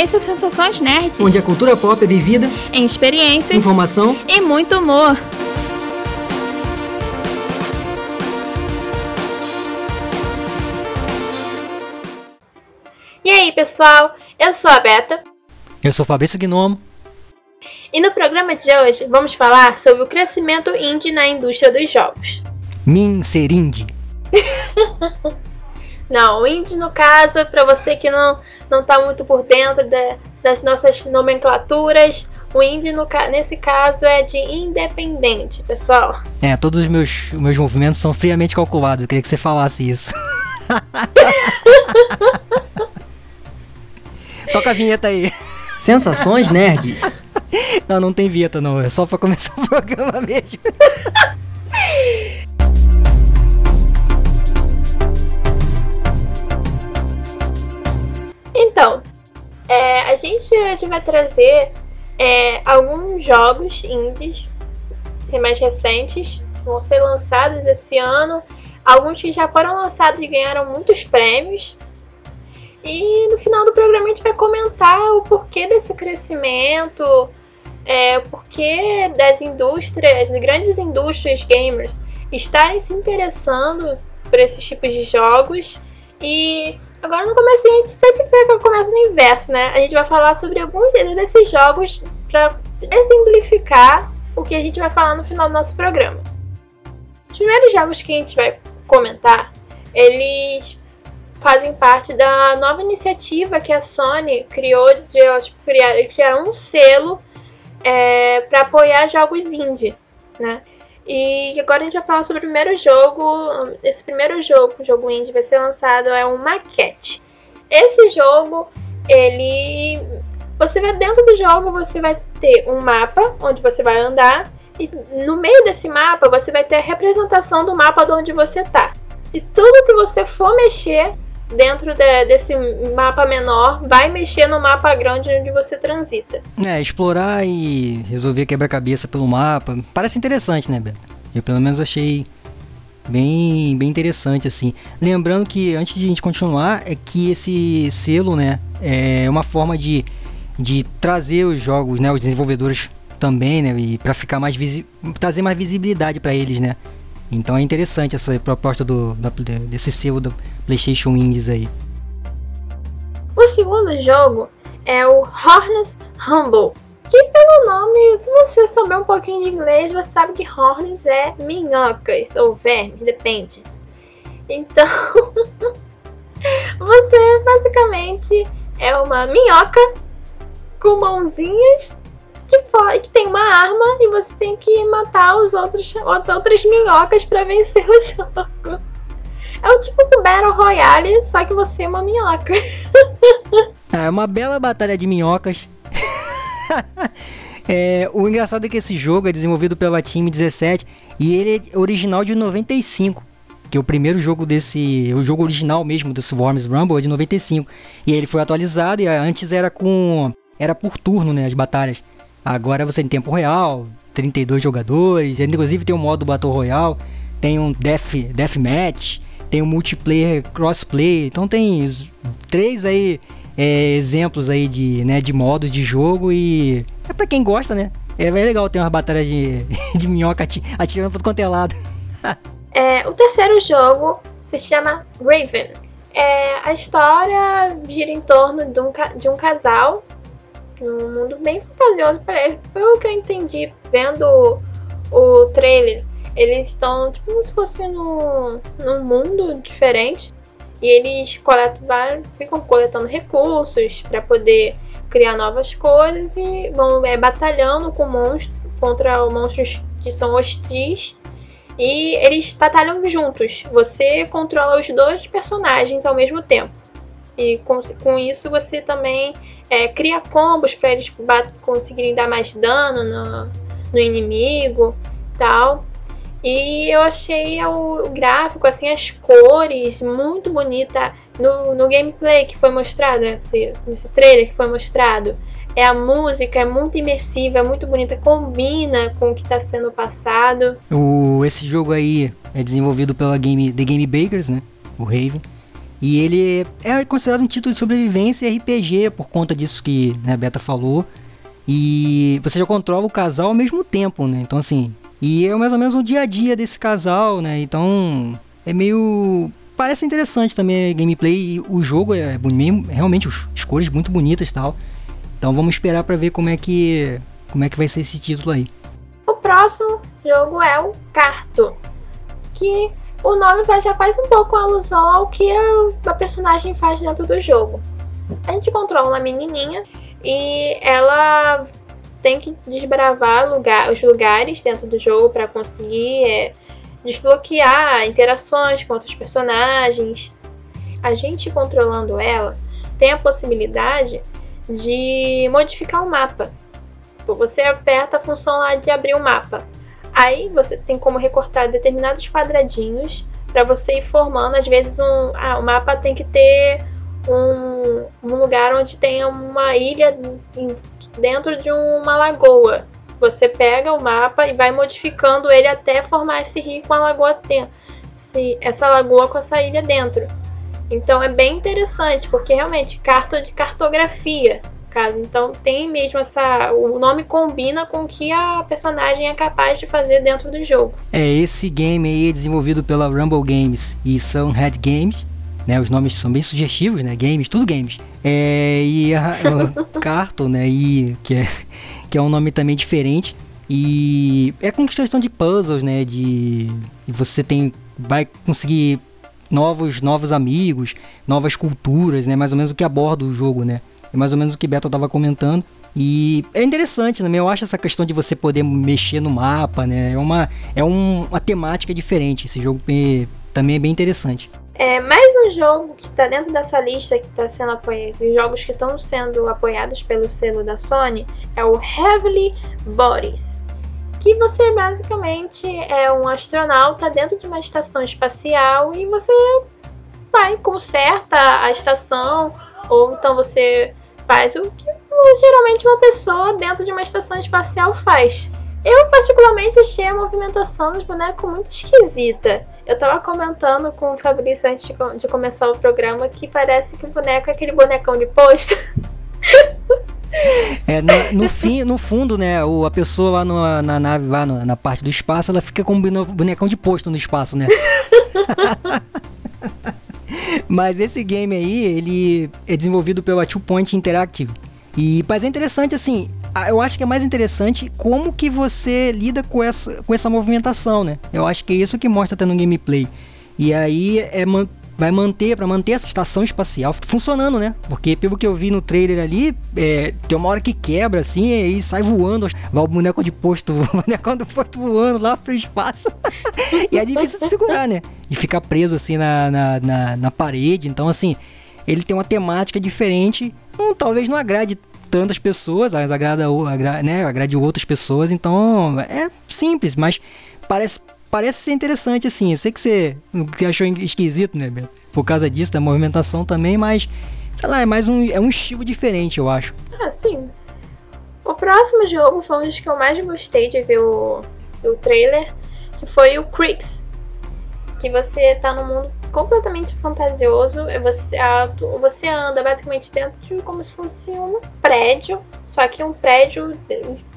Esse é o Sensações Nerds. Onde a cultura pop é vivida em experiências, informação e muito humor. E aí, pessoal? Eu sou a Beta. Eu sou Fabrício Gnomo. E no programa de hoje vamos falar sobre o crescimento indie na indústria dos jogos. Min ser indie. Não, o indie no caso, para você que não não tá muito por dentro de, das nossas nomenclaturas, o indie no, nesse caso é de independente, pessoal. É, todos os meus, os meus movimentos são friamente calculados. Eu queria que você falasse isso. Toca a vinheta aí. Sensações nerds. Não, não tem vinheta não, é só pra começar o programa mesmo. Então, é, a gente hoje vai trazer é, alguns jogos indies mais recentes, vão ser lançados esse ano. Alguns que já foram lançados e ganharam muitos prêmios. E no final do programa a gente vai comentar o porquê desse crescimento, é, o porquê das indústrias, das grandes indústrias gamers estarem se interessando por esses tipos de jogos e Agora no começo a gente sempre fica começa no inverso, né? A gente vai falar sobre alguns desses jogos para exemplificar o que a gente vai falar no final do nosso programa. Os primeiros jogos que a gente vai comentar, eles fazem parte da nova iniciativa que a Sony criou de criar, criar um selo é, para apoiar jogos indie, né? E agora a gente vai falar sobre o primeiro jogo. Esse primeiro jogo, o jogo indie, vai ser lançado é um maquete. Esse jogo, ele. Você vai dentro do jogo, você vai ter um mapa onde você vai andar. E no meio desse mapa, você vai ter a representação do mapa de onde você tá. E tudo que você for mexer dentro de, desse mapa menor vai mexer no mapa grande onde você transita. É, explorar e resolver quebra-cabeça pelo mapa. Parece interessante, né, Beto? Eu pelo menos achei bem, bem interessante assim. Lembrando que antes de a gente continuar, é que esse selo, né, é uma forma de, de trazer os jogos, né, os desenvolvedores também, né, e para ficar mais trazer mais visibilidade para eles, né. Então é interessante essa proposta do, desse selo da PlayStation Indies aí. O segundo jogo é o Horns Humble, que pelo nome, se você souber um pouquinho de inglês, você sabe que Horns é minhocas ou vermes, depende. Então, você basicamente é uma minhoca com mãozinhas que, que tem uma arma e você tem que matar os outros, as outras minhocas para vencer o jogo. É o tipo do Battle Royale, só que você é uma minhoca. é uma bela batalha de minhocas. é, o engraçado é que esse jogo é desenvolvido pela Team 17 e ele é original de 95. Que é o primeiro jogo desse. O jogo original mesmo desse Worms Rumble é de 95. E ele foi atualizado e antes era com. Era por turno, né? As batalhas. Agora você tem tempo real, 32 jogadores, inclusive tem um modo Battle Royale, tem um Death, death Match, tem um multiplayer crossplay, então tem três aí é, exemplos aí de, né, de modo de jogo e é para quem gosta, né? É, é legal ter uma batalha de, de minhoca atirando por quanto é lado. é, o terceiro jogo se chama Raven. É, a história gira em torno de um, de um casal num mundo bem fantasioso. Pelo que eu entendi vendo o trailer, eles estão tipo como se fosse num, num mundo diferente. E eles coletam, ficam coletando recursos para poder criar novas coisas e vão é, batalhando com monstros contra monstros que são hostis. E eles batalham juntos. Você controla os dois personagens ao mesmo tempo. E com, com isso você também é, cria combos para eles conseguirem dar mais dano no, no inimigo tal. E eu achei o gráfico, assim, as cores muito bonita no, no gameplay que foi mostrado, nesse, nesse trailer que foi mostrado. É a música, é muito imersiva, é muito bonita, combina com o que está sendo passado. O, esse jogo aí é desenvolvido pela Game, The Game Bakers, né? O Raven. E ele é considerado um título de sobrevivência RPG por conta disso que né, a Beta falou. E você já controla o casal ao mesmo tempo, né? Então assim, e é mais ou menos o dia a dia desse casal, né? Então é meio parece interessante também a gameplay. O jogo é bonito, realmente as cores muito bonitas e tal. Então vamos esperar para ver como é que como é que vai ser esse título aí. O próximo jogo é o Carto, que o nome já faz um pouco alusão ao que a, personagem faz dentro do jogo. A gente controla uma menininha e ela tem que desbravar lugar, os lugares dentro do jogo para conseguir é, desbloquear interações com outros personagens. A gente controlando ela tem a possibilidade de modificar o mapa. Você aperta a função lá de abrir o mapa. Aí você tem como recortar determinados quadradinhos para você ir formando. Às vezes um, ah, o mapa tem que ter um, um lugar onde tenha uma ilha dentro de uma lagoa. Você pega o mapa e vai modificando ele até formar esse rio com a lagoa dentro. Essa lagoa com essa ilha dentro. Então é bem interessante, porque realmente carta de cartografia. Caso. Então tem mesmo essa. O nome combina com o que a personagem é capaz de fazer dentro do jogo. É, esse game aí é desenvolvido pela Rumble Games e são Head Games né? Os nomes são bem sugestivos, né? Games, tudo games. É, e a, a Carton, né? E, que, é, que é um nome também diferente. E é com questão de puzzles, né? De você tem vai conseguir novos novos amigos, novas culturas, né? Mais ou menos o que aborda o jogo, né? É mais ou menos o que Beto estava comentando. E é interessante também, eu acho essa questão de você poder mexer no mapa, né? É uma, é um, uma temática diferente. Esse jogo é, também é bem interessante. É, mais um jogo que está dentro dessa lista que está sendo apoiado, os jogos que estão sendo apoiados pelo selo da Sony, é o Heavily Bodies. Que você basicamente é um astronauta dentro de uma estação espacial e você vai, conserta a estação, ou então você faz o que geralmente uma pessoa dentro de uma estação espacial faz. Eu, particularmente, achei a movimentação dos bonecos muito esquisita. Eu tava comentando com o Fabrício antes de, de começar o programa que parece que o boneco é aquele bonecão de posto. É, no, no, fim, no fundo, né, o, a pessoa lá no, na nave, lá no, na parte do espaço, ela fica com um bonecão de posto no espaço, né? Mas esse game aí, ele é desenvolvido pela Two Point Interactive. E, mas é interessante, assim, eu acho que é mais interessante como que você lida com essa, com essa movimentação, né? Eu acho que é isso que mostra até no gameplay. E aí é vai manter, para manter essa estação espacial funcionando, né? Porque pelo que eu vi no trailer ali, é, tem uma hora que quebra assim e sai voando, vai o boneco de posto, o boneco do posto voando lá pro espaço. e é difícil de segurar, né? E ficar preso assim na, na, na, na parede. Então, assim, ele tem uma temática diferente. Hum, talvez não agrade tantas pessoas, agrada, agrada, né, agrade outras pessoas, então é simples, mas parece, parece ser interessante assim. Eu sei que você que achou esquisito, né, Beto? Por causa disso, da movimentação também, mas sei lá, é mais um, é um estilo diferente, eu acho. Ah, sim. O próximo jogo foi um dos que eu mais gostei de ver o, o trailer, que foi o Creeks. Que você tá num mundo completamente fantasioso. Você, você anda basicamente dentro de como se fosse um prédio, só que um prédio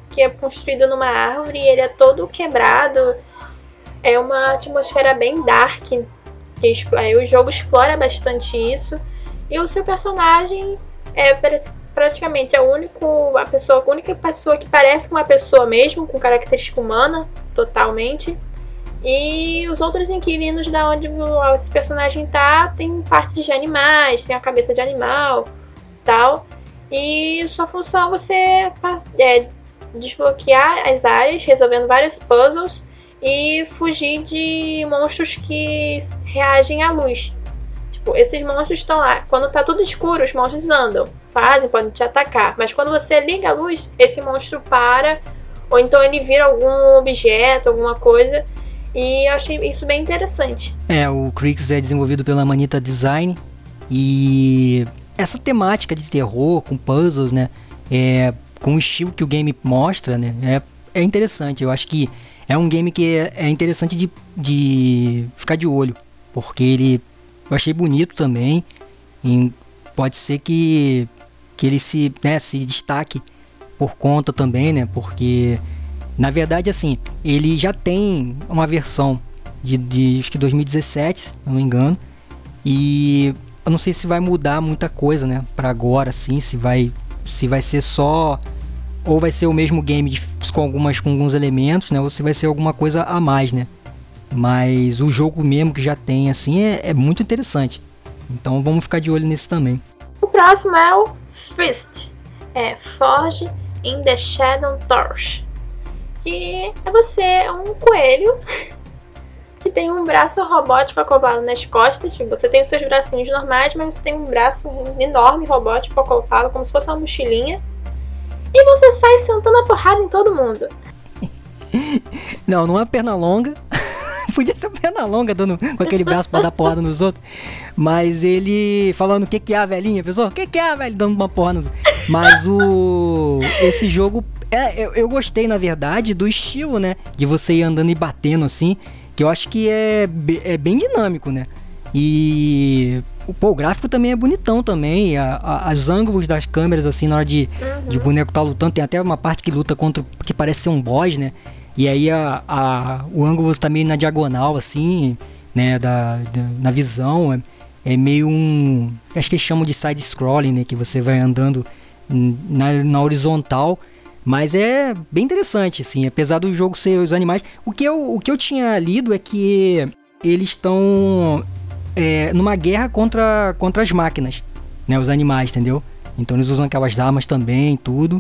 que é construído numa árvore e ele é todo quebrado. É uma atmosfera bem dark. Que o jogo explora bastante isso. E o seu personagem é praticamente a, único, a, pessoa, a única pessoa que parece uma pessoa mesmo, com característica humana, totalmente. E os outros inquilinos da onde esse personagem tá tem partes de animais, tem a cabeça de animal, tal. E sua função é você é desbloquear as áreas, resolvendo vários puzzles e fugir de monstros que reagem à luz. Tipo, esses monstros estão lá. Quando tá tudo escuro, os monstros andam, fazem, podem te atacar. Mas quando você liga a luz, esse monstro para, ou então ele vira algum objeto, alguma coisa e eu achei isso bem interessante. É, o Crix é desenvolvido pela Manita Design e essa temática de terror com puzzles, né? É, com o estilo que o game mostra, né? É, é interessante. Eu acho que é um game que é, é interessante de, de ficar de olho, porque ele Eu achei bonito também. E pode ser que, que ele se, né, se destaque por conta também, né? Porque na verdade assim, ele já tem uma versão de, de acho que 2017, se não me engano. E eu não sei se vai mudar muita coisa, né, para agora assim, se vai se vai ser só ou vai ser o mesmo game com algumas com alguns elementos, né, ou se vai ser alguma coisa a mais, né? Mas o jogo mesmo que já tem assim é, é muito interessante. Então vamos ficar de olho nisso também. O próximo é o Fist. É Forge in the Shadow Torch. Que é você, um coelho que tem um braço robótico acoplado nas costas. Você tem os seus bracinhos normais, mas você tem um braço enorme robótico acoplado, como se fosse uma mochilinha. E você sai sentando a porrada em todo mundo. Não, não é perna longa. Podia ser perna longa dando com aquele braço pra dar porrada nos outros. Mas ele falando o que, que é a velhinha, pessoal? O que, que é a velha dando uma porra nos outros. Mas o. Esse jogo. É, eu, eu gostei, na verdade, do estilo, né? De você ir andando e batendo assim que eu acho que é, é bem dinâmico, né? E pô, o gráfico também é bonitão também. A, a, as ângulos das câmeras, assim, na hora de, uhum. de o boneco tá lutando, tem até uma parte que luta contra. que parece ser um boss, né? E aí a, a, o ângulo tá meio na diagonal, assim, né? Da, da na visão. É, é, meio um. Acho que eles chamam de side-scrolling, né? Que você vai andando na, na horizontal mas é bem interessante, assim, apesar do jogo ser os animais. O que eu, o que eu tinha lido é que eles estão é, numa guerra contra, contra as máquinas, né? Os animais, entendeu? Então eles usam aquelas armas também, tudo.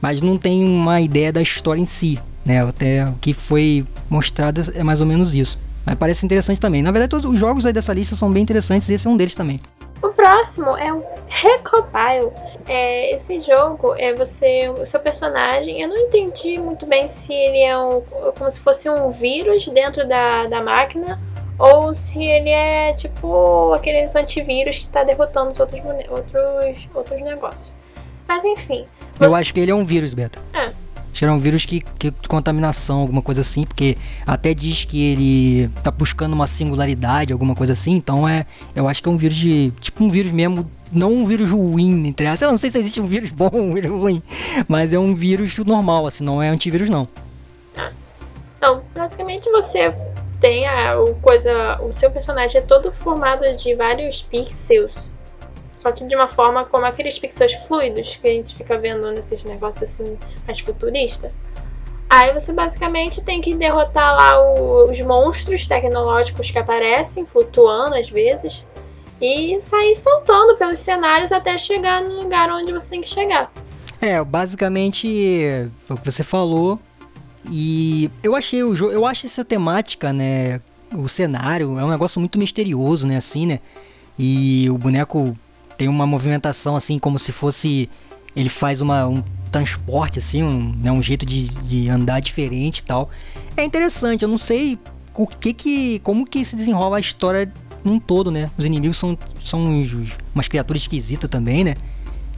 Mas não tem uma ideia da história em si, né? Até o que foi mostrado é mais ou menos isso. Mas parece interessante também. Na verdade, todos os jogos aí dessa lista são bem interessantes e esse é um deles também. O próximo é o Recopile. É, esse jogo é você, o seu personagem. Eu não entendi muito bem se ele é um, como se fosse um vírus dentro da, da máquina ou se ele é tipo aqueles antivírus que está derrotando os outros, outros, outros negócios. Mas enfim. Você... Eu acho que ele é um vírus, Beta. É. Será um vírus que, que de contaminação, alguma coisa assim, porque até diz que ele tá buscando uma singularidade, alguma coisa assim, então é. Eu acho que é um vírus de. Tipo um vírus mesmo. Não um vírus ruim, entre aspas. Eu não sei se existe um vírus bom ou um vírus ruim. Mas é um vírus normal, assim, não é antivírus não. Então, basicamente você tem a o coisa. O seu personagem é todo formado de vários pixels só que de uma forma como aqueles pixels fluidos que a gente fica vendo nesses negócios assim mais futurista. Aí você basicamente tem que derrotar lá o, os monstros tecnológicos que aparecem, flutuando às vezes, e sair saltando pelos cenários até chegar no lugar onde você tem que chegar. É, basicamente o que você falou. E eu achei o jogo, eu acho essa temática, né, o cenário é um negócio muito misterioso, né, assim, né? E o boneco tem uma movimentação assim como se fosse ele faz uma, um transporte assim, um, né, um jeito de, de andar diferente e tal. É interessante, eu não sei o que que como que se desenrola a história num todo, né? Os inimigos são são uns, umas criaturas esquisitas também, né?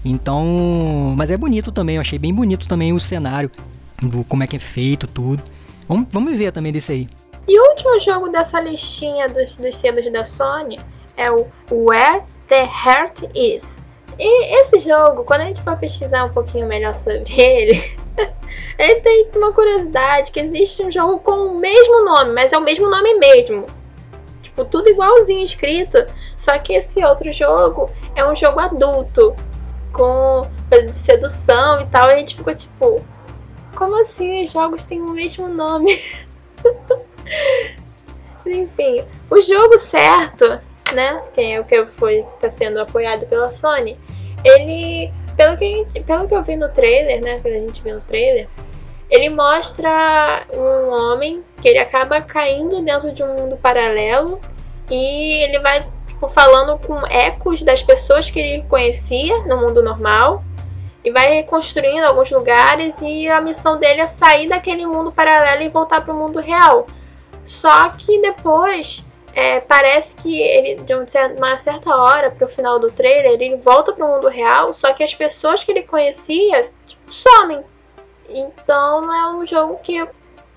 Então, mas é bonito também, eu achei bem bonito também o cenário, do como é que é feito tudo. Vamos, vamos ver também desse aí. E o último jogo dessa listinha dos, dos selos da Sony é o Where The Heart Is. E esse jogo, quando a gente for pesquisar um pouquinho melhor sobre ele, ele tem uma curiosidade que existe um jogo com o mesmo nome, mas é o mesmo nome mesmo. Tipo, tudo igualzinho escrito, só que esse outro jogo é um jogo adulto, com de sedução e tal, e a gente ficou tipo, como assim os jogos têm o mesmo nome? Enfim, o jogo certo né? Que é que foi tá sendo apoiado pela Sony. Ele, pelo que, pelo que eu vi no trailer, né? Que a gente viu no trailer, ele mostra um homem que ele acaba caindo dentro de um mundo paralelo e ele vai tipo, falando com ecos das pessoas que ele conhecia no mundo normal e vai reconstruindo alguns lugares e a missão dele é sair daquele mundo paralelo e voltar para o mundo real. Só que depois é, parece que ele, de uma certa hora pro final do trailer, ele volta pro mundo real, só que as pessoas que ele conhecia tipo, somem. Então é um jogo que eu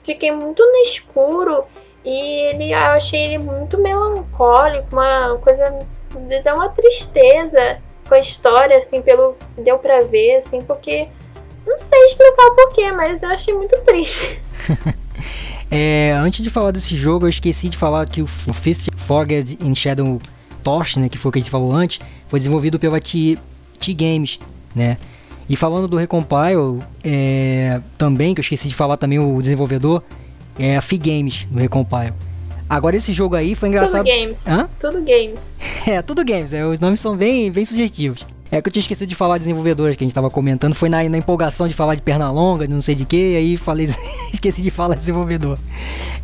fiquei muito no escuro E ele, eu achei ele muito melancólico, uma coisa. deu uma tristeza com a história, assim, pelo. deu pra ver, assim, porque. Não sei explicar o porquê, mas eu achei muito triste. é, antes de falar desse jogo, eu esqueci de falar que o Fist Forget in Shadow Torch, né, que foi o que a gente falou antes, foi desenvolvido pela T, T Games, né? E falando do Recompile, é, também, que eu esqueci de falar também o desenvolvedor, é a Fi Games do Recompile. Agora esse jogo aí foi engraçado. Tudo games. Hã? Tudo games. é, tudo games. É, os nomes são bem, bem sugestivos. É que eu tinha esquecido de falar de desenvolvedores que a gente tava comentando. Foi na, na empolgação de falar de perna longa, de não sei de que, aí falei, esqueci de falar de desenvolvedor.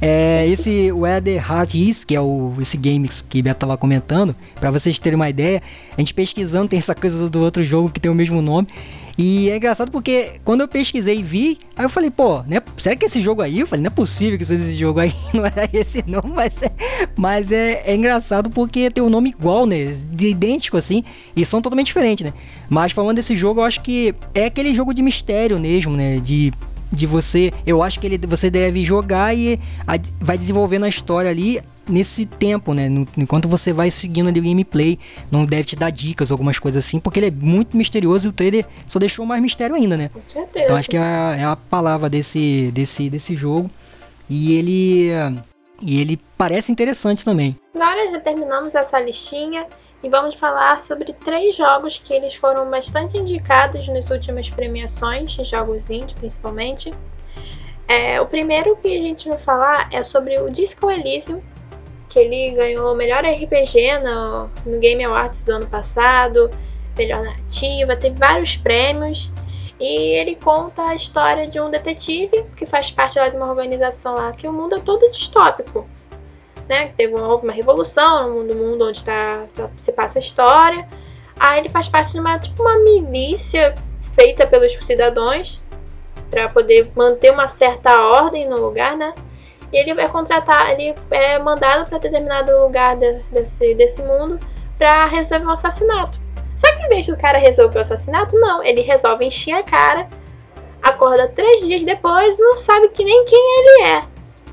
É, esse Where the Heart Is, que é o, esse game que o Beto tava comentando, para vocês terem uma ideia, a gente pesquisando tem essa coisa do outro jogo que tem o mesmo nome. E é engraçado porque quando eu pesquisei e vi, aí eu falei, pô, né, será que esse jogo aí? Eu falei, não é possível que seja esse jogo aí, não era esse não, mas é, mas é, é engraçado porque tem um nome igual, né, de idêntico assim, e são totalmente diferentes, né. Mas falando desse jogo, eu acho que é aquele jogo de mistério mesmo, né, de de você, eu acho que ele, você deve jogar e a, vai desenvolvendo a história ali nesse tempo, né? No, enquanto você vai seguindo ali o gameplay, não deve te dar dicas, algumas coisas assim, porque ele é muito misterioso e o trailer só deixou mais mistério ainda, né? Com certeza. Então acho que é a, é a palavra desse, desse, desse jogo. E ele. E ele parece interessante também. Agora já terminamos essa listinha e vamos falar sobre três jogos que eles foram bastante indicados nas últimas premiações, jogos indie principalmente. É, o primeiro que a gente vai falar é sobre o Disco Elysium, que ele ganhou o melhor RPG no, no Game Awards do ano passado, melhor narrativa, teve vários prêmios. E ele conta a história de um detetive que faz parte lá de uma organização lá que o mundo é todo distópico. Né? Teve uma, houve uma revolução no mundo, mundo onde tá, tá, se passa a história. Aí ele faz parte de uma, tipo, uma milícia feita pelos cidadãos para poder manter uma certa ordem no lugar, né? E ele é contratado, ele é mandado para determinado lugar de, desse, desse mundo para resolver um assassinato. Só que em vez do cara resolver o assassinato, não, ele resolve encher a cara, acorda três dias depois e não sabe que nem quem ele é.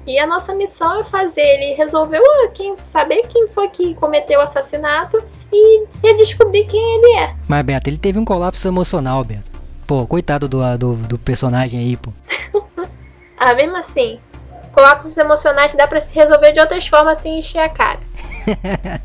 E a nossa missão é fazer ele resolver quem, saber quem foi que cometeu o assassinato e, e descobrir quem ele é. Mas, Beto, ele teve um colapso emocional, Beto. Pô, coitado do, do, do personagem aí, pô. ah, mesmo assim, colapsos emocionais dá para se resolver de outras formas sem encher a cara.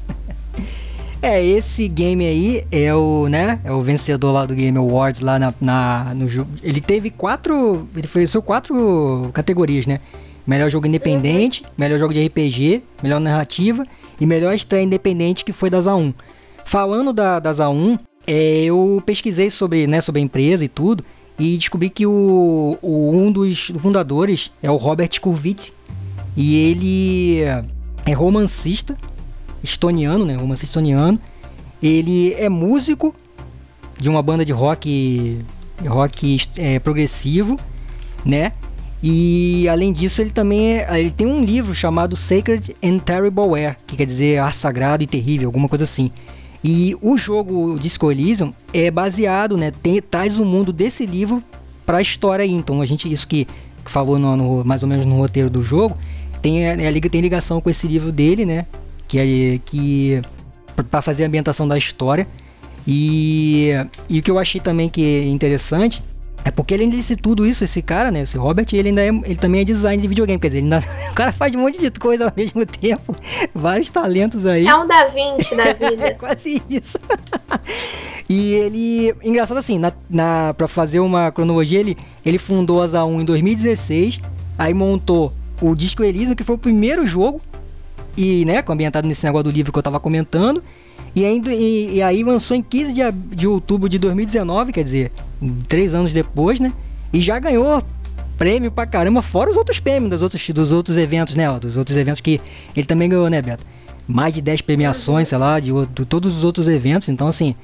é, esse game aí é o, né, é o vencedor lá do Game Awards lá na, na no jogo. Ele teve quatro, ele ofereceu quatro categorias, né? Melhor jogo independente, uhum. melhor jogo de RPG, melhor narrativa e melhor estreia independente que foi da ZA1. Falando da, da ZA1, é, eu pesquisei sobre, né, sobre a empresa e tudo e descobri que o, o, um dos fundadores é o Robert Kurvitz e ele é romancista estoniano, né, romancista estoniano. Ele é músico de uma banda de rock rock é, progressivo, né? E além disso, ele também é, ele tem um livro chamado Sacred and Terrible Air, que quer dizer ar sagrado e terrível, alguma coisa assim. E o jogo Disco Elysium é baseado, né, tem, traz o mundo desse livro para a história aí. Então a gente isso que, que falou no, no, mais ou menos no roteiro do jogo tem é, é tem ligação com esse livro dele, né? Que é que para fazer a ambientação da história. E, e o que eu achei também que é interessante é porque além de tudo isso, esse cara, né, esse Robert, ele ainda é, ele também é design de videogame, quer dizer, ele ainda, o cara faz um monte de coisa ao mesmo tempo, vários talentos aí. É um Da Vinci da vida. é quase isso. e ele, engraçado assim, na, na, pra fazer uma cronologia, ele, ele fundou a ZA1 em 2016, aí montou o Disco Elysium, que foi o primeiro jogo, e, né, ambientado nesse negócio do livro que eu tava comentando, e, ainda, e, e aí lançou em 15 de, de outubro de 2019, quer dizer, três anos depois, né? E já ganhou prêmio pra caramba, fora os outros prêmios dos outros, dos outros eventos, né? Dos outros eventos que ele também ganhou, né, Beto? Mais de 10 premiações, sei lá, de, de todos os outros eventos. Então, assim,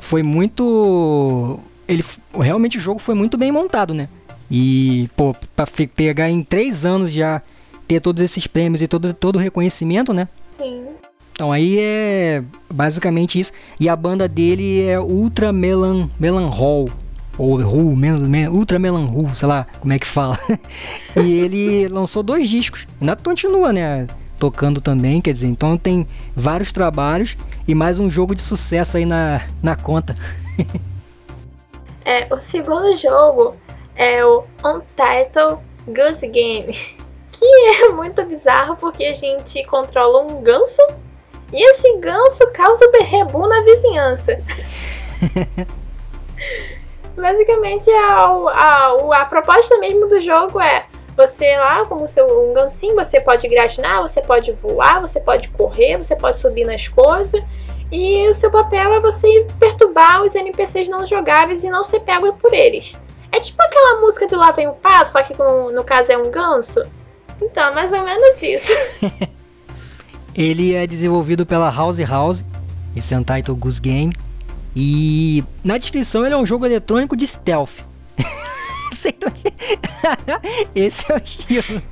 foi muito. Ele realmente o jogo foi muito bem montado, né? E, pô, pra pegar em três anos já ter todos esses prêmios e todo, todo o reconhecimento, né? Sim. Então aí é basicamente isso. E a banda dele é Ultra Melan, Melan Hall. Ou Ru, Ultra Melan Ru, sei lá como é que fala. e ele lançou dois discos, ainda continua, né? Tocando também, quer dizer, então tem vários trabalhos e mais um jogo de sucesso aí na, na conta. é, o segundo jogo é o Untitled Goose Game, que é muito bizarro porque a gente controla um ganso e esse ganso causa o berrebu na vizinhança. Basicamente, a, a, a proposta mesmo do jogo é você lá, como seu um gancinho, você pode gratinar, você pode voar, você pode correr, você pode subir nas coisas. E o seu papel é você perturbar os NPCs não jogáveis e não ser pego por eles. É tipo aquela música do Lá Vem o Pato, só que no, no caso é um ganso. Então, mais ou menos isso. Ele é desenvolvido pela House House, é Untitled Goose Game. E na descrição ele é um jogo eletrônico de stealth. Esse é o estilo.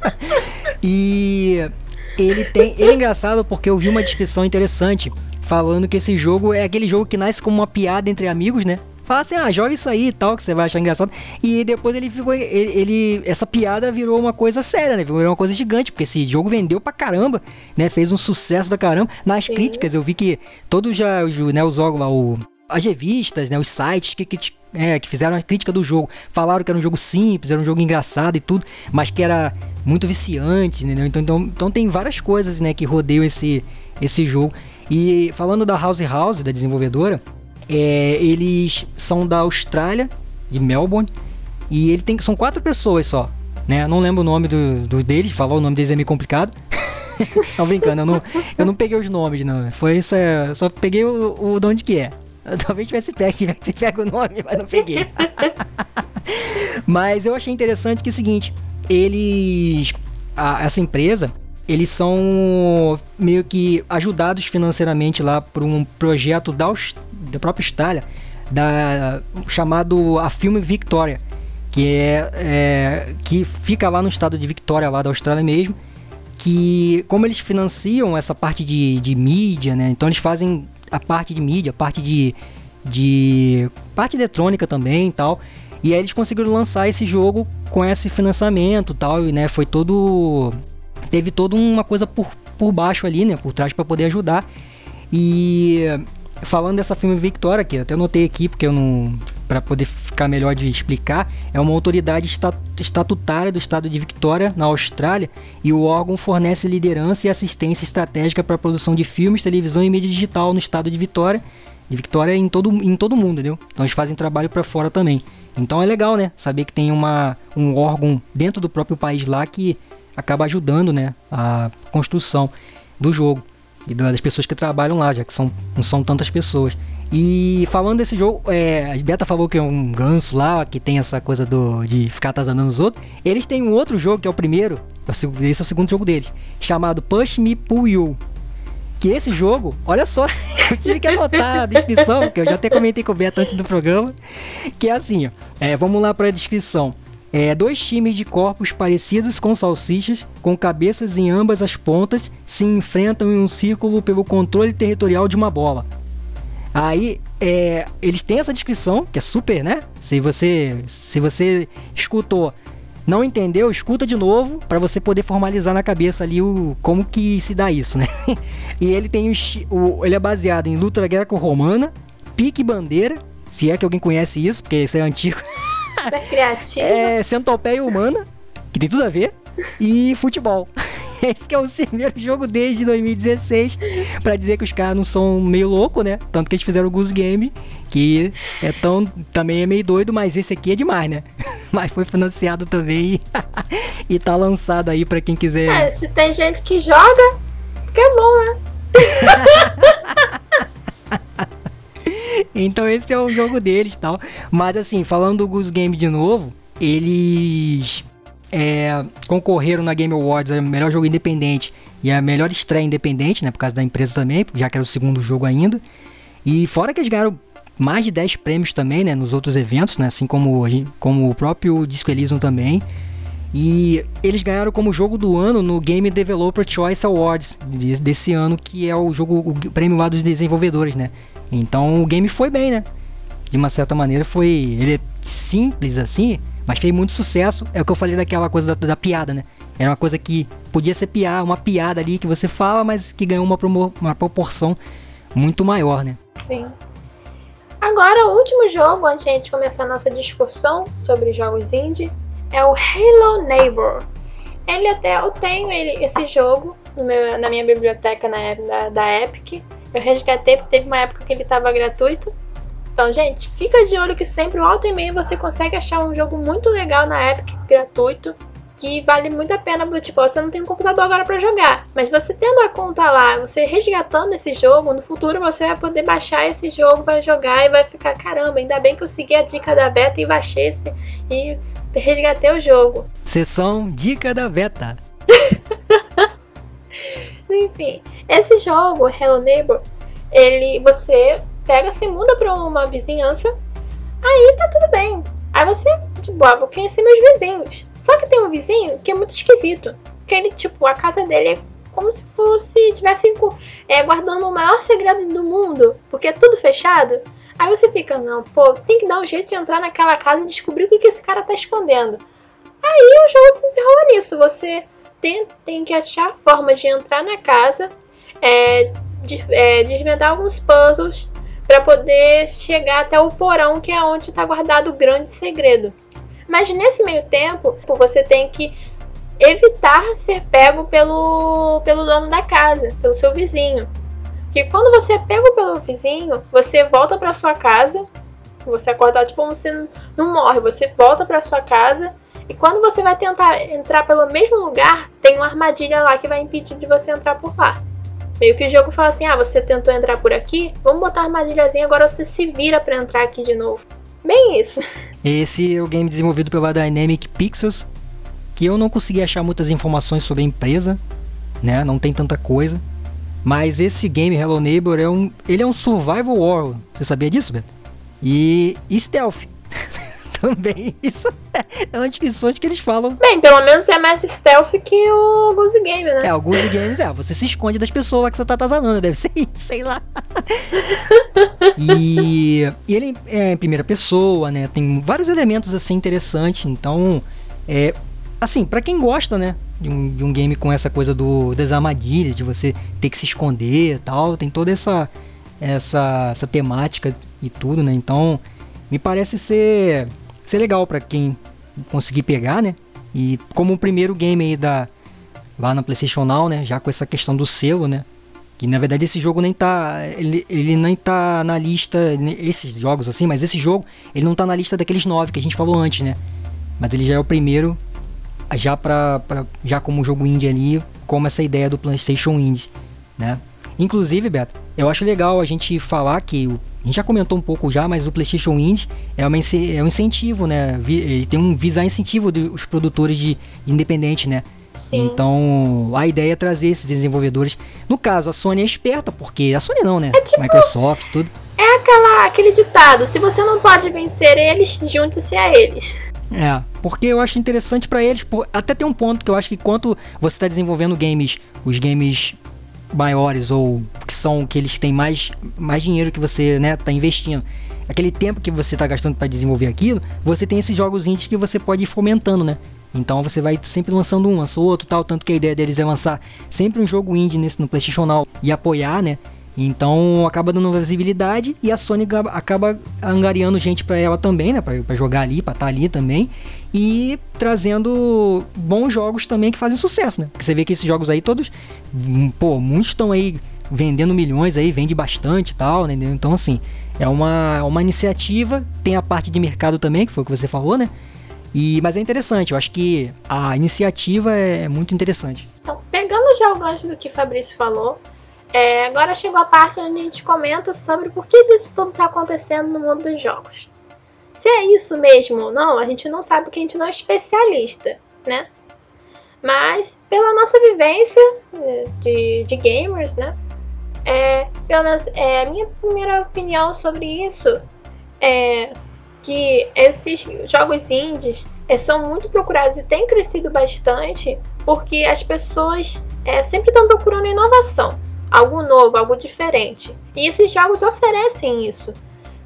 E ele tem. Ele é engraçado porque eu vi uma descrição interessante falando que esse jogo é aquele jogo que nasce como uma piada entre amigos, né? Fala assim, ah, joga isso aí e tal, que você vai achar engraçado. E depois ele ficou. Ele, ele, Essa piada virou uma coisa séria, né? Virou uma coisa gigante, porque esse jogo vendeu pra caramba, né? Fez um sucesso da caramba. Nas Sim. críticas, eu vi que todos já, né, os jogos lá, o, as revistas, né, os sites que, que, é, que fizeram a crítica do jogo, falaram que era um jogo simples, era um jogo engraçado e tudo, mas que era muito viciante, entendeu? Então, então, então tem várias coisas, né, que rodeiam esse, esse jogo. E falando da House House, da desenvolvedora, é, eles são da Austrália, de Melbourne, e ele tem são quatro pessoas só, né? Eu não lembro o nome do, do deles, falar o nome deles é meio complicado. não brincando, eu não, eu não peguei os nomes, não. Foi isso, só peguei o, o de onde que é. Eu talvez tivesse pego, tivesse pego o nome, mas não peguei. mas eu achei interessante que é o seguinte, eles a, essa empresa eles são meio que ajudados financeiramente lá por um projeto da, da própria Austrália, da, chamado a Filme Victoria, que é, é, que fica lá no estado de Victoria, lá da Austrália mesmo, que como eles financiam essa parte de, de mídia, né? Então eles fazem a parte de mídia, a parte de, de parte eletrônica também e tal. E aí eles conseguiram lançar esse jogo com esse financiamento tal, e né, foi todo teve toda uma coisa por, por baixo ali, né, por trás para poder ajudar. E falando dessa filme Victoria, que até anotei aqui porque eu não para poder ficar melhor de explicar, é uma autoridade estatutária do estado de Victoria, na Austrália, e o órgão fornece liderança e assistência estratégica para a produção de filmes, televisão e mídia digital no estado de Vitória, de Victoria em todo em todo mundo, entendeu? Então eles fazem trabalho para fora também. Então é legal, né? Saber que tem uma, um órgão dentro do próprio país lá que acaba ajudando, né, a construção do jogo e das pessoas que trabalham lá, já que são, não são tantas pessoas. E falando desse jogo, é, a Beta falou que é um ganso lá, que tem essa coisa do, de ficar atazanando os outros. Eles têm um outro jogo, que é o primeiro, esse é o segundo jogo deles, chamado Push Me Pull You. Que esse jogo, olha só, eu tive que anotar a descrição, que eu já até comentei com o Beto antes do programa, que é assim, ó, é, vamos lá para a descrição. É, dois times de corpos parecidos com salsichas, com cabeças em ambas as pontas, se enfrentam em um círculo pelo controle territorial de uma bola. Aí é, eles têm essa descrição, que é super, né? Se você, se você escutou, não entendeu, escuta de novo para você poder formalizar na cabeça ali o como que se dá isso, né? e ele tem o, ele é baseado em luta greco-romana, pique bandeira, se é que alguém conhece isso, porque isso é antigo. Super criativo. É centopeia humana, que tem tudo a ver, e futebol. Esse que é o primeiro jogo desde 2016, para dizer que os caras não são meio louco, né? Tanto que eles fizeram o Goose Game, que é tão, também é meio doido, mas esse aqui é demais, né? Mas foi financiado também e tá lançado aí para quem quiser. É, se tem gente que joga, fica bom, né? Então esse é o jogo deles tal. Mas assim, falando do Goose Game de novo, eles é, concorreram na Game Awards a melhor jogo independente e a melhor estreia independente, né? Por causa da empresa também, já que era o segundo jogo ainda. E fora que eles ganharam mais de 10 prêmios também, né? Nos outros eventos, né? Assim como, como o próprio Disco Elysium também. E eles ganharam como jogo do ano no Game Developer Choice Awards desse ano, que é o jogo o prêmio lá dos desenvolvedores, né? Então o game foi bem, né? de uma certa maneira, foi. Ele é simples assim, mas fez muito sucesso. É o que eu falei daquela coisa da, da piada, né? Era uma coisa que podia ser piada, uma piada ali que você fala, mas que ganhou uma, uma proporção muito maior, né? Sim. Agora, o último jogo, antes de a gente começar a nossa discussão sobre jogos indie, é o Halo Neighbor. Ele até eu tenho ele, esse jogo meu, na minha biblioteca na, da, da Epic. Eu resgatei porque teve uma época que ele estava gratuito. Então, gente, fica de olho que sempre, volta e meia, você consegue achar um jogo muito legal na Epic, gratuito, que vale muito a pena, tipo, você não tem um computador agora para jogar, mas você tendo a conta lá, você resgatando esse jogo, no futuro você vai poder baixar esse jogo, vai jogar e vai ficar, caramba, ainda bem que eu segui a dica da beta e baixei esse e resgatei o jogo. Sessão Dica da Beta. Enfim, esse jogo, Hello Neighbor, ele você pega, se muda pra uma vizinhança, aí tá tudo bem. Aí você, tipo, ah, vou conhecer meus vizinhos. Só que tem um vizinho que é muito esquisito. Que ele, tipo, a casa dele é como se fosse, tivesse é, guardando o maior segredo do mundo, porque é tudo fechado. Aí você fica, não, pô, tem que dar um jeito de entrar naquela casa e descobrir o que, que esse cara tá escondendo. Aí o jogo se desenrola nisso. Você tem, que achar formas de entrar na casa, é, de, é, desvendar alguns puzzles para poder chegar até o porão, que é onde está guardado o grande segredo. Mas nesse meio tempo, você tem que evitar ser pego pelo, pelo dono da casa, pelo seu vizinho. Que quando você é pego pelo vizinho, você volta para sua casa, você acordar tipo você não morre, você volta para sua casa e quando você vai tentar entrar pelo mesmo lugar, tem uma armadilha lá que vai impedir de você entrar por lá. Meio que o jogo fala assim: ah, você tentou entrar por aqui, vamos botar a armadilhazinha, agora você se vira para entrar aqui de novo. Bem isso. Esse é o game desenvolvido pela Dynamic Pixels, que eu não consegui achar muitas informações sobre a empresa, né? Não tem tanta coisa. Mas esse game Hello Neighbor é um, ele é um survival horror. Você sabia disso, Beto? E, e stealth. também. Isso é uma descrição que eles falam. Bem, pelo menos é mais stealth que o Goose Game, né? É, o Goose Games é. Você se esconde das pessoas que você tá atazanando, deve ser isso, sei lá. e, e ele é em primeira pessoa, né? Tem vários elementos assim interessantes. Então, é. Assim, para quem gosta, né? De um, de um game com essa coisa do das armadilhas, de você ter que se esconder e tal, tem toda essa, essa, essa temática e tudo, né? Então, me parece ser ser legal para quem conseguir pegar, né? E como o primeiro game aí da lá na PlayStation Now, né, já com essa questão do selo, né? Que na verdade esse jogo nem tá ele, ele nem tá na lista esses jogos assim, mas esse jogo ele não tá na lista daqueles nove que a gente falou antes, né? Mas ele já é o primeiro já para já como jogo indie ali, como essa ideia do PlayStation Indie, né? Inclusive, Beto, eu acho legal a gente falar que a gente já comentou um pouco já, mas o PlayStation Indie é, uma, é um incentivo, né? Ele tem um visar incentivo dos produtores de, de independente, né? Sim. Então, a ideia é trazer esses desenvolvedores. No caso, a Sony é esperta, porque a Sony não, né? É tipo, Microsoft, tudo. É aquela, aquele ditado: se você não pode vencer eles, junte-se a eles. É, porque eu acho interessante para eles. Até tem um ponto que eu acho que enquanto você está desenvolvendo games, os games maiores ou que são que eles têm mais, mais dinheiro que você né, tá investindo. Aquele tempo que você está gastando para desenvolver aquilo, você tem esses jogos indies que você pode ir fomentando, né? Então você vai sempre lançando um, lança outro, tal, tanto que a ideia deles é lançar sempre um jogo indie nesse no PlayStation Now e apoiar, né? Então acaba dando visibilidade e a Sony acaba angariando gente para ela também, né? Para jogar ali, para estar tá ali também. E trazendo bons jogos também que fazem sucesso, né? Porque você vê que esses jogos aí todos, hum, pô, muitos estão aí vendendo milhões aí, vende bastante e tal, né? Então assim, é uma, uma iniciativa, tem a parte de mercado também, que foi o que você falou, né? E, mas é interessante, eu acho que a iniciativa é muito interessante. Então, pegando já o gancho do que o Fabrício falou, é, agora chegou a parte onde a gente comenta sobre por que isso tudo está acontecendo no mundo dos jogos. Se é isso mesmo ou não, a gente não sabe porque a gente não é especialista, né? Mas pela nossa vivência é, de, de gamers, né? É, pelo menos é, a minha primeira opinião sobre isso é que esses jogos indies é, são muito procurados e têm crescido bastante porque as pessoas é, sempre estão procurando inovação algo novo, algo diferente. E esses jogos oferecem isso.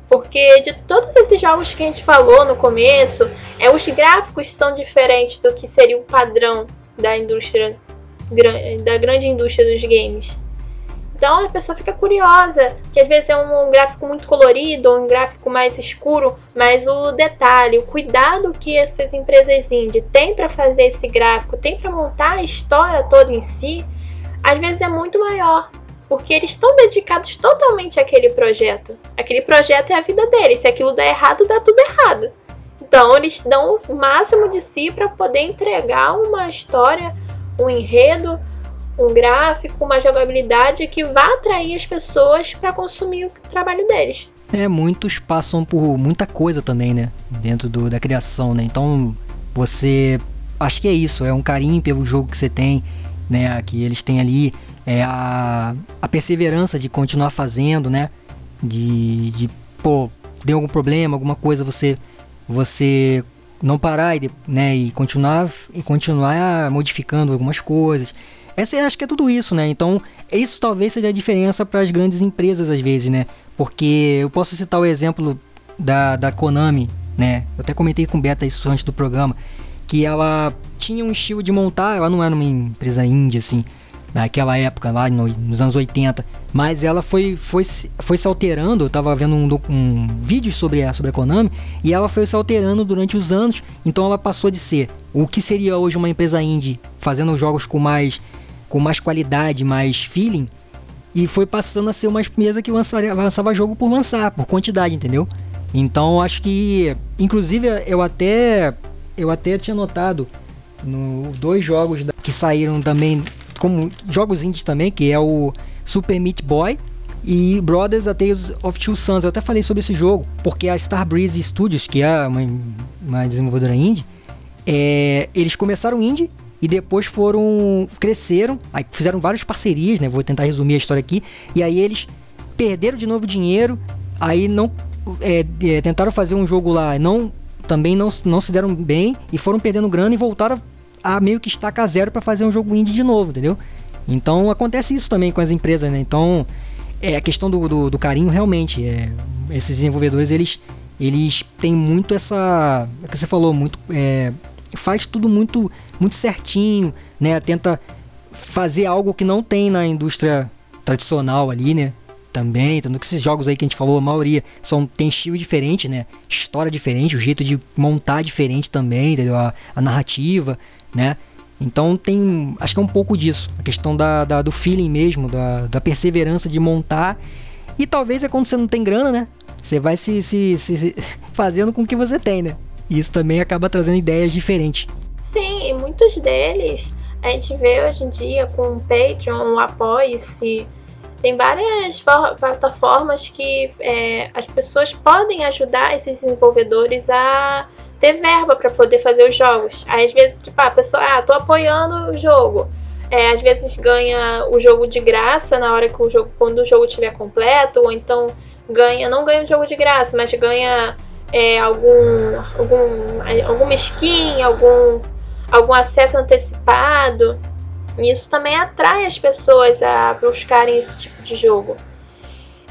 Porque de todos esses jogos que a gente falou no começo, é, os gráficos são diferentes do que seria o padrão da indústria da grande indústria dos games. Então a pessoa fica curiosa, que às vezes é um, gráfico muito colorido, ou um gráfico mais escuro, mas o detalhe, o cuidado que essas empresas indie têm para fazer esse gráfico, tem para montar a história toda em si, às vezes é muito maior porque eles estão dedicados totalmente àquele projeto. Aquele projeto é a vida deles. Se aquilo der errado, dá tudo errado. Então eles dão o máximo de si para poder entregar uma história, um enredo, um gráfico, uma jogabilidade que vá atrair as pessoas para consumir o trabalho deles. É, muitos passam por muita coisa também, né? Dentro do, da criação, né? Então você. Acho que é isso, é um carinho pelo jogo que você tem, né? Que eles têm ali é a, a perseverança de continuar fazendo, né? De, de pô, deu algum problema, alguma coisa, você você não parar e, né, e continuar e continuar modificando algumas coisas. Essa acho que é tudo isso, né? Então, isso talvez seja a diferença para as grandes empresas às vezes, né? Porque eu posso citar o exemplo da, da Konami, né? Eu até comentei com o Beta isso antes do programa, que ela tinha um estilo de montar, ela não era uma empresa indie assim, naquela época lá no, nos anos 80, mas ela foi, foi, foi se alterando. Eu tava vendo um, um vídeo sobre a, sobre a Konami e ela foi se alterando durante os anos. Então ela passou de ser o que seria hoje uma empresa indie fazendo jogos com mais, com mais qualidade, mais feeling, e foi passando a ser uma empresa que lançaria, lançava jogo por lançar, por quantidade, entendeu? Então acho que, inclusive, eu até eu até tinha notado no dois jogos que saíram também como jogos indie também, que é o Super Meat Boy e Brothers A Tales of Two Sons. Eu até falei sobre esse jogo, porque a Starbreeze Studios, que é uma, uma desenvolvedora indie, é, eles começaram indie e depois foram cresceram, aí fizeram várias parcerias, né? Vou tentar resumir a história aqui. E aí eles perderam de novo dinheiro, aí não é, é, tentaram fazer um jogo lá, não também não, não se deram bem e foram perdendo grana e voltaram meio que estaca zero para fazer um jogo indie de novo, entendeu? Então acontece isso também com as empresas, né? Então é a questão do, do, do carinho realmente. É, esses desenvolvedores eles eles têm muito essa, é que você falou, muito é, faz tudo muito muito certinho, né? Tenta fazer algo que não tem na indústria tradicional ali, né? Também, tanto que esses jogos aí que a gente falou, a maioria são tem estilo diferente, né? História diferente, o jeito de montar diferente também, entendeu? A, a narrativa, né? Então tem, acho que é um pouco disso, a questão da, da do feeling mesmo, da, da, perseverança de montar. E talvez é quando você não tem grana, né? Você vai se, se, se, se fazendo com o que você tem, né? E isso também acaba trazendo ideias diferentes. Sim, e muitos deles a gente vê hoje em dia com o Patreon, o Apoie-se, tem várias plataformas que é, as pessoas podem ajudar esses desenvolvedores a ter verba para poder fazer os jogos. Aí, às vezes, tipo, a pessoa, ah, tô apoiando o jogo. É, às vezes ganha o jogo de graça na hora que o jogo, quando o jogo estiver completo, ou então ganha, não ganha o jogo de graça, mas ganha é, algum, algum, alguma skin, algum, algum acesso antecipado. E isso também atrai as pessoas a buscarem esse tipo de jogo.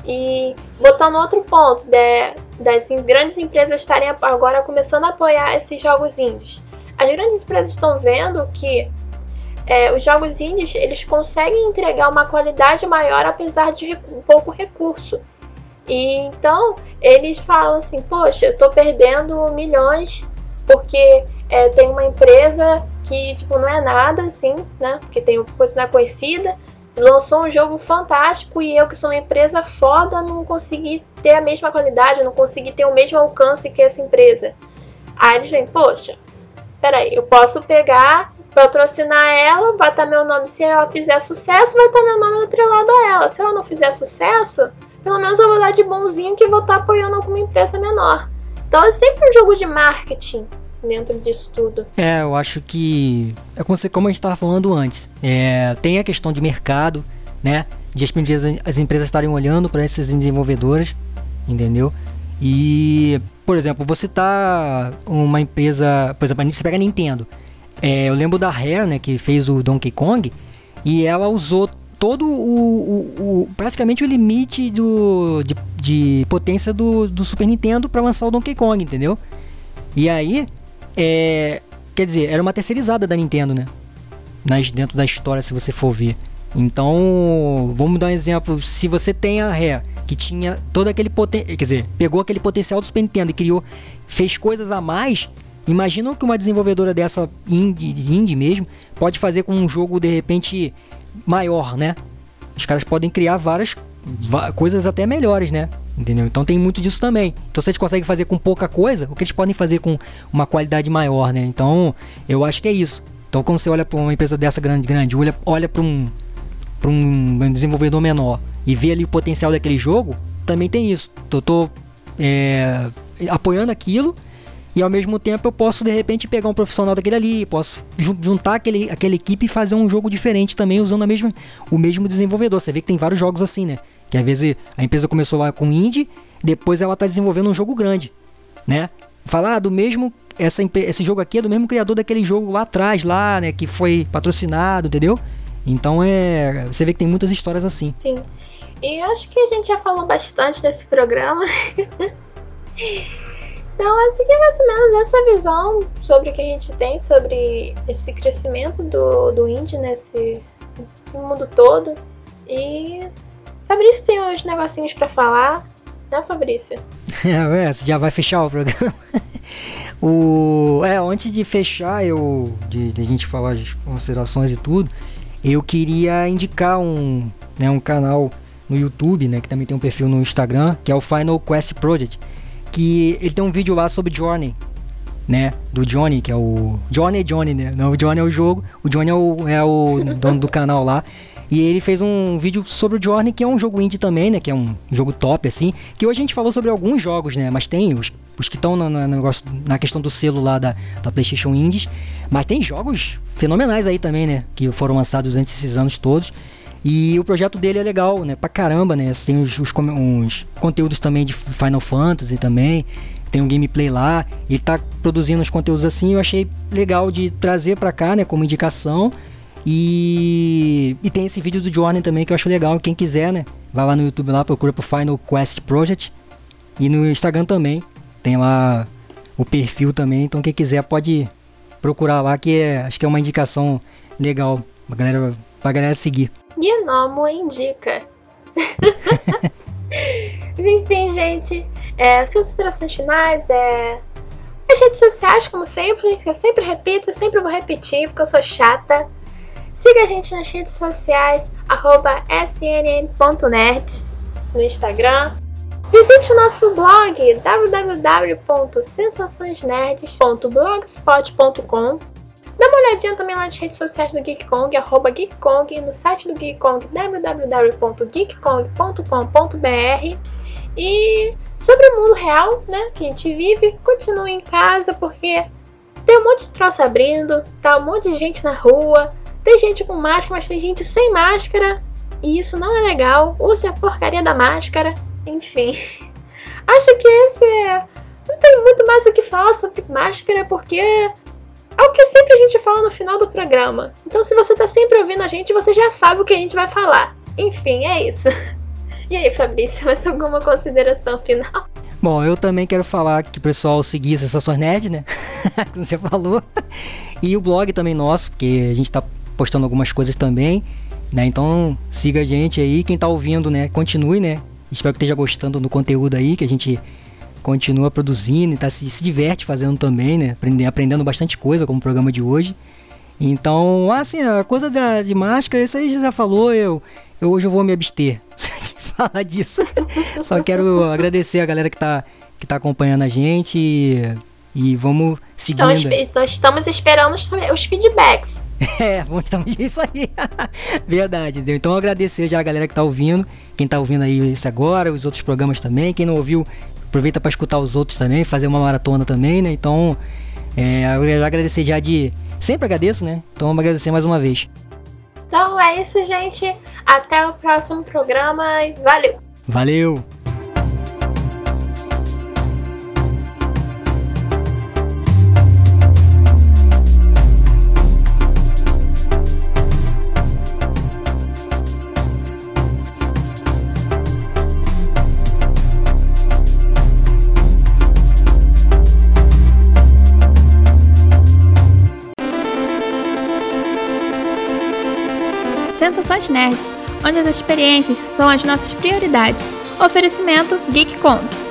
E botando outro ponto de, das grandes empresas estarem agora começando a apoiar esses jogos indies. As grandes empresas estão vendo que é, os jogos indies eles conseguem entregar uma qualidade maior apesar de pouco recurso. E então eles falam assim, poxa, eu estou perdendo milhões porque é, tem uma empresa que tipo não é nada assim, né? Porque tem uma coisa não conhecida, lançou um jogo fantástico e eu que sou uma empresa foda não consegui ter a mesma qualidade, não consegui ter o mesmo alcance que essa empresa. Aí eles vêm, poxa, peraí, eu posso pegar, patrocinar ela, vai estar meu nome, se ela fizer sucesso, vai estar meu nome atrelado a ela. Se ela não fizer sucesso, pelo menos eu vou dar de bonzinho que vou estar apoiando alguma empresa menor. Então é sempre um jogo de marketing dentro disso tudo. É, eu acho que é como, você, como a gente estava falando antes. É, tem a questão de mercado, né? De as, as empresas estarem olhando para esses desenvolvedores, entendeu? E, por exemplo, você tá uma empresa, por exemplo, você pega a Nintendo. É, eu lembro da Rare, né, que fez o Donkey Kong, e ela usou todo o, o- o- praticamente o limite do, de, de potência do, do Super Nintendo para lançar o Donkey Kong, entendeu? E aí, é, quer dizer, era uma terceirizada da Nintendo, né? Nas, dentro da história, se você for ver. Então, vamos dar um exemplo. Se você tem a Rare, que tinha todo aquele potencial, quer dizer, pegou aquele potencial do Super Nintendo e criou, fez coisas a mais. Imagina o que uma desenvolvedora dessa indie, indie mesmo pode fazer com um jogo de repente maior, né? Os caras podem criar várias coisas até melhores, né? Entendeu? Então tem muito disso também. Então se eles conseguem fazer com pouca coisa, o que eles podem fazer com uma qualidade maior, né? Então eu acho que é isso. Então quando você olha para uma empresa dessa grande, grande, olha, olha para um para um desenvolvedor menor e vê ali o potencial daquele jogo, também tem isso. Eu tô é, apoiando aquilo e ao mesmo tempo eu posso de repente pegar um profissional daquele ali, posso ju- juntar aquele, aquela equipe e fazer um jogo diferente também usando a mesma, o mesmo desenvolvedor. Você vê que tem vários jogos assim, né? Que às vezes a empresa começou lá com indie, depois ela tá desenvolvendo um jogo grande, né? Falar ah, do mesmo essa, esse jogo aqui é do mesmo criador daquele jogo lá atrás, lá, né? Que foi patrocinado, entendeu? Então é. Você vê que tem muitas histórias assim. Sim. E acho que a gente já falou bastante nesse programa. então, assim, é mais ou menos essa visão sobre o que a gente tem sobre esse crescimento do, do indie nesse no mundo todo. E Fabrício tem uns negocinhos pra falar, né, Fabrício? É, você já vai fechar o programa. o, é, antes de fechar, eu. De, de a gente falar de considerações e tudo, eu queria indicar um, né, um canal no YouTube, né? Que também tem um perfil no Instagram, que é o Final Quest Project. Que ele tem um vídeo lá sobre Journey, né? Do Johnny, que é o. Johnny é Johnny, né? Não, o Johnny é o jogo, o Johnny é o, é o dono do canal lá. E ele fez um vídeo sobre o Journey, que é um jogo indie também, né? Que é um jogo top, assim. Que hoje a gente falou sobre alguns jogos, né? Mas tem os, os que estão na, na, negócio, na questão do selo lá da, da PlayStation Indies. Mas tem jogos fenomenais aí também, né? Que foram lançados durante esses anos todos. E o projeto dele é legal, né? Pra caramba, né? Tem os, os, uns conteúdos também de Final Fantasy também. Tem um gameplay lá. Ele tá produzindo uns conteúdos assim. Eu achei legal de trazer pra cá, né? Como indicação. E, e tem esse vídeo do Jordan também que eu acho legal. Quem quiser, né? Vai lá no YouTube lá, procura por Final Quest Project. E no Instagram também. Tem lá o perfil também. Então quem quiser pode procurar lá, que é, acho que é uma indicação legal pra galera, pra galera seguir. Gnomo indica. Enfim, gente, é, as considerações finais é. As redes sociais, como sempre, que eu sempre repito, eu sempre vou repetir, porque eu sou chata. Siga a gente nas redes sociais, snn.net no Instagram. Visite o nosso blog www.sensaçõesnerds.blogspot.com Dá uma olhadinha também lá nas redes sociais do Geek Kong, arroba Geek Kong, no site do Geek Kong, www.geekkong.com.br E sobre o mundo real, né, que a gente vive, continue em casa, porque tem um monte de troço abrindo, tá um monte de gente na rua, tem gente com máscara, mas tem gente sem máscara, e isso não é legal, use a porcaria da máscara, enfim. Acho que esse é... Não tem muito mais o que falar sobre máscara, porque é o que sempre a gente fala no final do programa. Então, se você tá sempre ouvindo a gente, você já sabe o que a gente vai falar. Enfim, é isso. E aí, Fabrício, mais alguma consideração final? Bom, eu também quero falar que o pessoal seguir Sensações Nerd, né? Como você falou. E o blog também nosso, porque a gente tá postando algumas coisas também, né? Então siga a gente aí. Quem tá ouvindo, né? Continue, né? Espero que esteja gostando do conteúdo aí, que a gente continua produzindo e tá, se, se diverte fazendo também, né? Aprendendo, aprendendo bastante coisa como o programa de hoje. Então, assim, a coisa da, de máscara, isso aí já falou, eu, eu hoje eu vou me abster de falar disso. Só quero agradecer a galera que tá, que tá acompanhando a gente e, vamos seguindo. Então, estamos esperando os, feedbacks. É, vamos estamos isso aí. Verdade, entendeu? Então agradecer já a galera que tá ouvindo, quem tá ouvindo aí esse agora, os outros programas também, quem não ouviu, aproveita para escutar os outros também, fazer uma maratona também, né? Então, é, eu agradecer já de sempre agradeço, né? Então vamos agradecer mais uma vez. Então é isso, gente. Até o próximo programa e valeu! Valeu. Onde as experiências são as nossas prioridades. Oferecimento GeekComp.